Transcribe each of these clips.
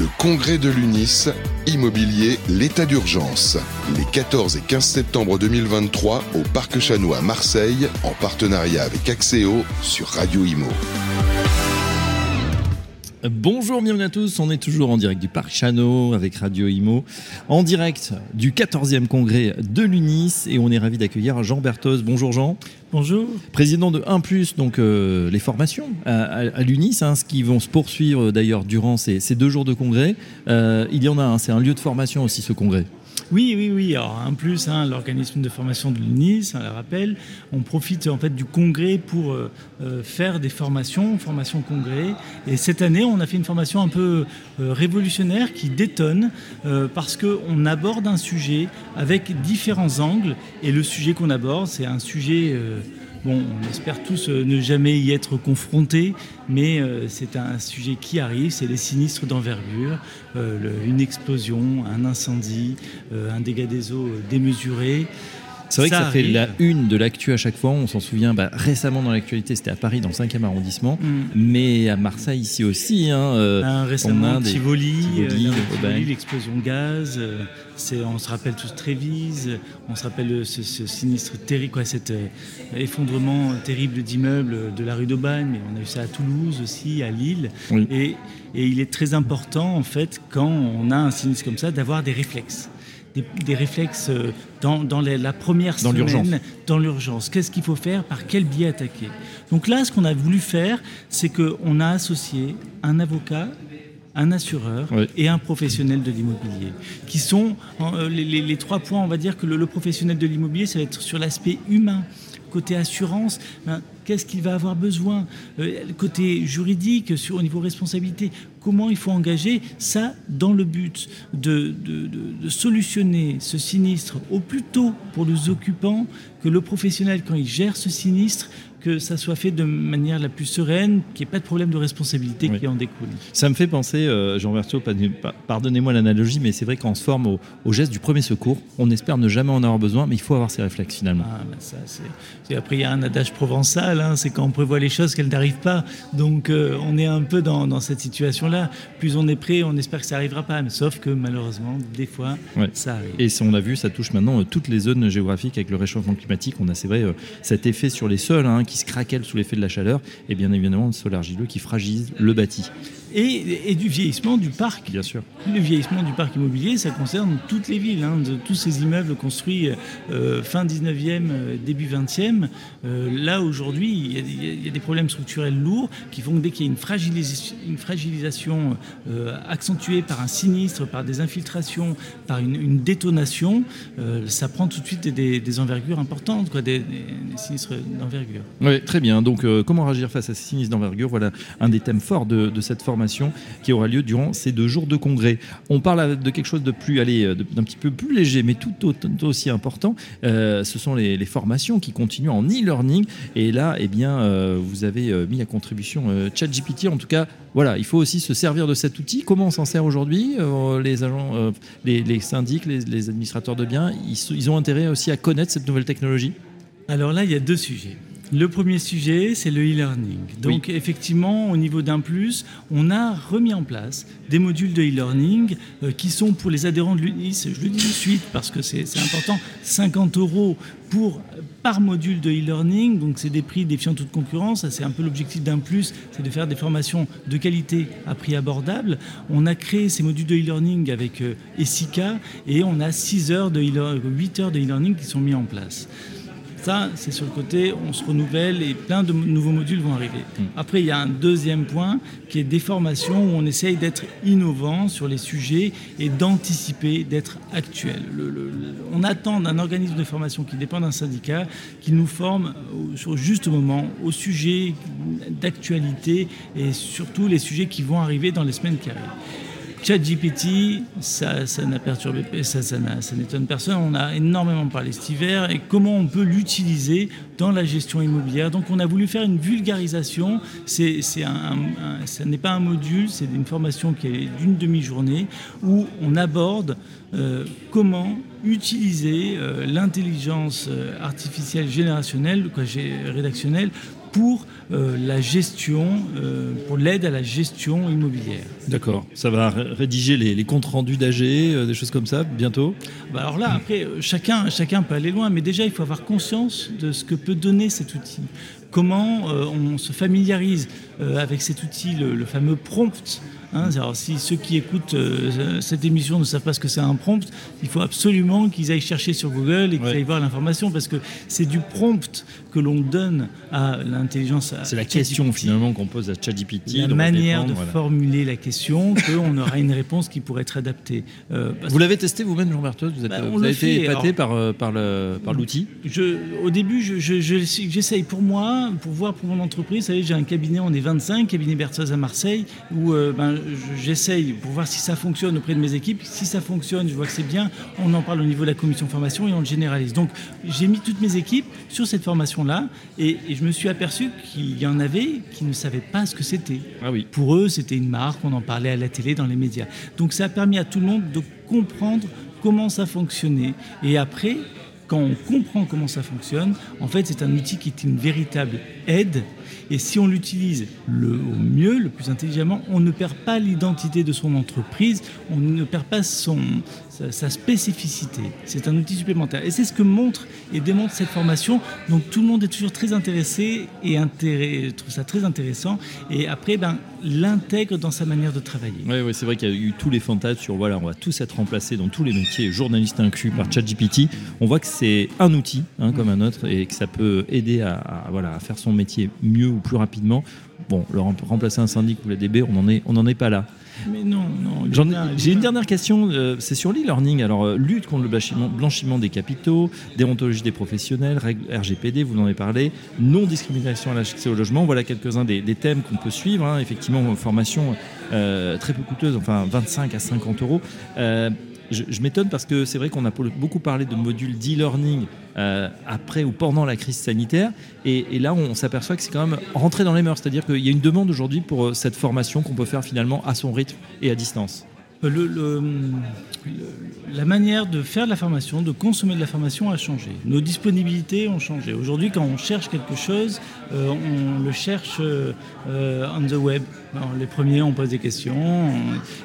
Le congrès de l'UNIS, immobilier, l'état d'urgence. Les 14 et 15 septembre 2023 au Parc Chanois à Marseille, en partenariat avec Axéo sur Radio Imo. Bonjour, bienvenue à tous. On est toujours en direct du Parc Chano avec Radio Imo, en direct du 14e congrès de l'UNIS et on est ravi d'accueillir Jean Berthoz. Bonjour Jean. Bonjour. Président de 1 donc euh, les formations à, l'UNIS, hein, ce qui vont se poursuivre d'ailleurs durant ces, deux jours de congrès. Euh, il y en a un, c'est un lieu de formation aussi ce congrès. Oui, oui, oui. Alors, en plus, hein, l'organisme de formation de l'UNIS, on le rappelle, on profite en fait du congrès pour euh, euh, faire des formations, formation congrès. Et cette année, on a fait une formation un peu euh, révolutionnaire qui détonne parce qu'on aborde un sujet avec différents angles. Et le sujet qu'on aborde, c'est un sujet Bon, on espère tous euh, ne jamais y être confrontés, mais euh, c'est un sujet qui arrive, c'est les sinistres d'envergure, euh, une explosion, un incendie, un dégât des eaux démesuré. C'est vrai que ça fait la une de l'actu à chaque fois. On s'en souvient bah, récemment dans l'actualité, c'était à Paris, dans le 5e arrondissement, mm. mais à Marseille ici aussi. Hein, euh, ah, récemment, Tivoli, euh, l'explosion de gaz. Euh, on se rappelle tous Trévise, on se rappelle ce, sinistre terrible, quoi, cet effondrement terrible d'immeubles de la rue d'Aubagne, mais on a eu ça à Toulouse aussi, à Lille. Et, et il est très important, en fait, quand on a un sinistre comme ça, d'avoir des réflexes des, réflexes euh, dans, la première dans semaine, dans l'urgence. Qu'est-ce qu'il faut faire? Par quel biais attaquer? Donc là, ce qu'on a voulu faire, c'est qu'on a associé un avocat un assureur et un professionnel de l'immobilier, qui sont euh, les, trois points, on va dire que le, professionnel de l'immobilier, ça va être sur l'aspect humain, côté assurance, ben, qu'est-ce qu'il va avoir besoin, euh, côté juridique, au niveau responsabilité, comment il faut engager ça dans le but de, de, solutionner ce sinistre au plus tôt pour les occupants, que le professionnel, quand il gère ce sinistre, que ça soit fait de manière la plus sereine, qu'il n'y ait pas de problème de responsabilité qui en découle. Ça me fait penser, euh, Jean Berthaud, pardonnez-moi l'analogie, mais c'est vrai qu'on se forme au, geste du premier secours. On espère ne jamais en avoir besoin, mais il faut avoir ces réflexes finalement. Ah, ben ça, Après, il y a un adage provençal, hein, c'est quand on prévoit les choses qu'elles n'arrivent pas. Donc, euh, on est un peu dans, cette situation-là. Plus on est prêt, on espère que ça n'arrivera pas. Mais sauf que malheureusement, des fois, ça arrive. Et si on a vu, ça touche maintenant euh, toutes les zones géographiques avec le réchauffement climatique. On a, c'est vrai, cet effet sur les sols hein, qui se craquelle sous l'effet de la chaleur, et bien évidemment le sol argileux qui fragilise le bâti et, du vieillissement du parc. Bien sûr. Le vieillissement du parc immobilier, ça concerne toutes les villes, hein, de, tous ces immeubles construits euh, fin 19e, euh, début 20e. Euh, là, aujourd'hui, il y, a des problèmes structurels lourds qui font que dès qu'il y a une, fragilisation accentuée par un sinistre, par des infiltrations, par une, détonation, ça prend tout de suite des, envergures importantes, quoi, des, sinistres d'envergure. Oui, très bien. Donc, comment réagir face à ces sinistres d'envergure? Voilà un des thèmes forts de, de cette qui aura lieu durant ces deux jours de congrès. On parle de quelque chose de plus, allez, d'un petit peu plus léger, mais tout, aussi important. Euh, ce sont les, formations qui continuent en e-learning. Et là, eh bien, euh, vous avez euh, mis à contribution ChatGPT. En tout cas, voilà, il faut aussi se servir de cet outil. Comment on s'en sert aujourd'hui Les agents, les, syndics, les, administrateurs de biens, ils ont intérêt aussi à connaître cette nouvelle technologie? Alors là, il y a deux sujets. Le premier sujet, c'est le e-learning. Donc effectivement, au niveau d'un plus, on a remis en place des modules de e-learning euh, qui sont pour les adhérents de l'UNIS, je le dis tout de suite parce que c'est important, 50 euros pour, par module de e-learning. Donc c'est des prix défiant toute concurrence. C'est un peu l'objectif d'un plus, c'est de faire des formations de qualité à prix abordable. On a créé ces modules de e-learning avec euh, ESICA et on a 6 heures de 8 heures de e-learning qui sont mis en place. Ça, c'est sur le côté, on se renouvelle et plein de nouveaux modules vont arriver. Hmm. Après, il y a un deuxième point qui est des formations où on essaye d'être innovant sur les sujets et d'anticiper, d'être actuel. on attend d'un organisme de formation qui dépend d'un syndicat qu'il nous forme sur juste moment au sujet d'actualité et surtout les sujets qui vont arriver dans les semaines qui arrivent. ChatGPT, ça, ça n'a perturbé, ça, n'étonne personne. On a énormément parlé cet hiver et comment on peut l'utiliser dans la gestion immobilière. Donc, on a voulu faire une vulgarisation. C'est, ça n'est pas un module, c'est une formation qui est d'une demi-journée où on aborde euh, comment utiliser euh, l'intelligence euh, artificielle générationnelle, quoi, rédactionnelle, pour euh, la gestion, euh, pour l'aide à la gestion immobilière. D'accord. Ça va rédiger les, comptes rendus d'AG, euh, des choses comme ça, bientôt? Bah Alors là, après, chacun, chacun peut aller loin, mais déjà, il faut avoir conscience de ce que peut donner cet outil. Comment on se familiarise avec cet outil, le fameux prompt Hein, alors, si ceux qui écoutent euh, cette émission ne savent pas ce que c'est un prompt, il faut absolument qu'ils aillent chercher sur Google et qu'ils aillent voir l'information parce que c'est du prompt que l'on donne à l'intelligence. C'est la question finalement qu'on pose à ChatGPT. La manière de formuler la question, qu'on aura une réponse qui pourrait être adaptée. Euh, vous l'avez testé vous-même, Jean Berthoz Vous, bah, avez été épaté par, euh, par, par l'outil Au début, j'essaye pour moi, pour voir pour mon entreprise. Vous savez, j'ai un cabinet, on est 25, cabinet Berthoz à Marseille, où ben, j'essaye pour voir si ça fonctionne auprès de mes équipes. Si ça fonctionne, je vois que c'est bien, on en parle au niveau de la commission formation et on le généralise. Donc j'ai mis toutes mes équipes sur cette formation-là et, je me suis aperçu qu'il y en avait qui ne savaient pas ce que c'était. Ah oui. Pour eux, c'était une marque, on en parlait à la télé, dans les médias. Donc ça a permis à tout le monde de comprendre comment ça fonctionnait. Et après, quand on comprend comment ça fonctionne, en fait, c'est un outil qui est une véritable aide. Et si on l'utilise le, au mieux, le plus intelligemment, on ne perd pas l'identité de son entreprise, on ne perd pas son, sa, spécificité. C'est un outil supplémentaire. Et c'est ce que montre et démontre cette formation. Donc tout le monde est toujours très intéressé et trouve ça très intéressant. Et après, ben, l'intègre dans sa manière de travailler. Oui, oui c'est vrai qu'il y a eu tous les fantasmes sur voilà, on va tous être remplacés dans tous les métiers, journalistes inclus, par ChatGPT. On voit que c'est un outil hein, comme un autre et que ça peut aider à, voilà, à faire son métier mieux ou plus rapidement. Bon, le remplacer un syndic ou la DB, on n'en est, on est pas là. Mais non, non. J'ai une dernière question, euh, c'est sur l'e-learning. Alors, euh, lutte contre le blanchiment, des capitaux, déontologie des professionnels, règles RGPD, vous en avez parlé, non-discrimination à l'accès au logement. Voilà quelques-uns des, thèmes qu'on peut suivre. Hein. Effectivement, formation euh, très peu coûteuse, enfin 25 à 50 euros je, m'étonne parce que c'est vrai qu'on a beaucoup parlé de modules d'e-learning euh, après ou pendant la crise sanitaire. Et, là, on s'aperçoit que c'est quand même rentré dans les mœurs. C'est-à-dire qu'il y a une demande aujourd'hui pour euh, cette formation qu'on peut faire finalement à son rythme et à distance. Le, la manière de faire de la formation, de consommer de la formation a changé. Nos disponibilités ont changé. Aujourd'hui, quand on cherche quelque chose, euh, on le cherche euh, on the web. Les premiers, on pose des questions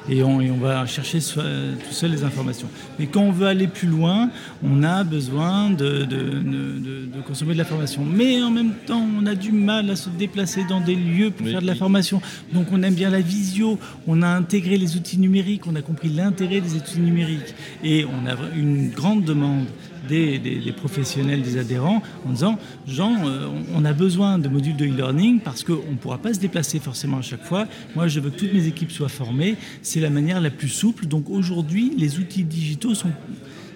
et, on, et, on, va chercher tout seul les informations. Mais quand on veut aller plus loin, on a besoin de, de, consommer de la formation. Mais en même temps, on a du mal à se déplacer dans des lieux pour faire de la formation. Donc on aime bien la visio, on a intégré les outils numériques on a compris l'intérêt des études numériques et on a une grande demande des, professionnels, des adhérents, en disant Jean, euh, on a besoin de modules de e-learning parce qu'on ne pourra pas se déplacer forcément à chaque fois. Moi, je veux que toutes mes équipes soient formées. C'est la manière la plus souple. Donc aujourd'hui, les outils digitaux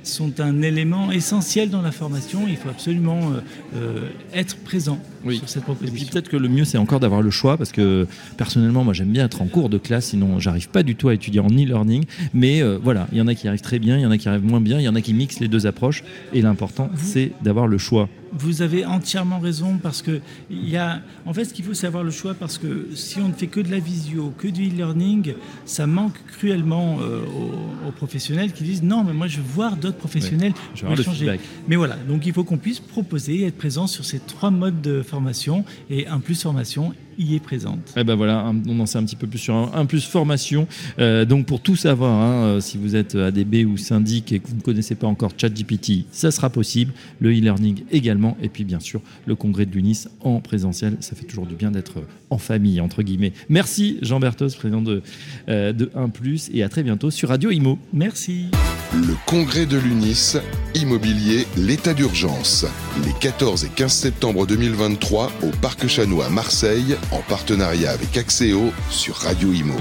sont un élément essentiel dans la formation. Il faut absolument euh, euh, être présent sur cette proposition. Et puis peut-être que le mieux, c'est encore d'avoir le choix, parce que personnellement, moi, j'aime bien être en cours de classe, sinon j'arrive pas du tout à étudier en e-learning. Mais euh, voilà, il y en a qui arrivent très bien, il y en a qui arrivent moins bien, il y en a qui mixent les deux approches. Et l'important, c'est d'avoir le choix. Vous avez entièrement raison parce que il y a, en fait, ce qu'il faut, c'est avoir le choix parce que si on ne fait que de la visio, que du e-learning, ça manque cruellement aux, professionnels qui disent non, mais moi je veux voir d'autres professionnels. je veux changer. Mais voilà, donc il faut qu'on puisse proposer, être présent sur ces trois modes de formation et un plus formation y est présente. Et eh ben voilà, on en sait un petit peu plus sur un, plus formation. Euh, donc pour tout savoir, hein, euh, si vous êtes ADB ou syndic et que vous ne connaissez pas encore ChatGPT, ça sera possible. Le e-learning également. Et puis bien sûr, le congrès de l'UNIS en présentiel. Ça fait toujours du bien d'être en famille, entre guillemets. Merci Jean Berthos, président de, euh, de 1 ⁇ et à très bientôt sur Radio Imo. Merci. Le congrès de l'UNIS, immobilier, l'état d'urgence. Les 14 et 15 septembre 2023 au Parc Chanois à Marseille, en partenariat avec Axéo sur Radio Imo.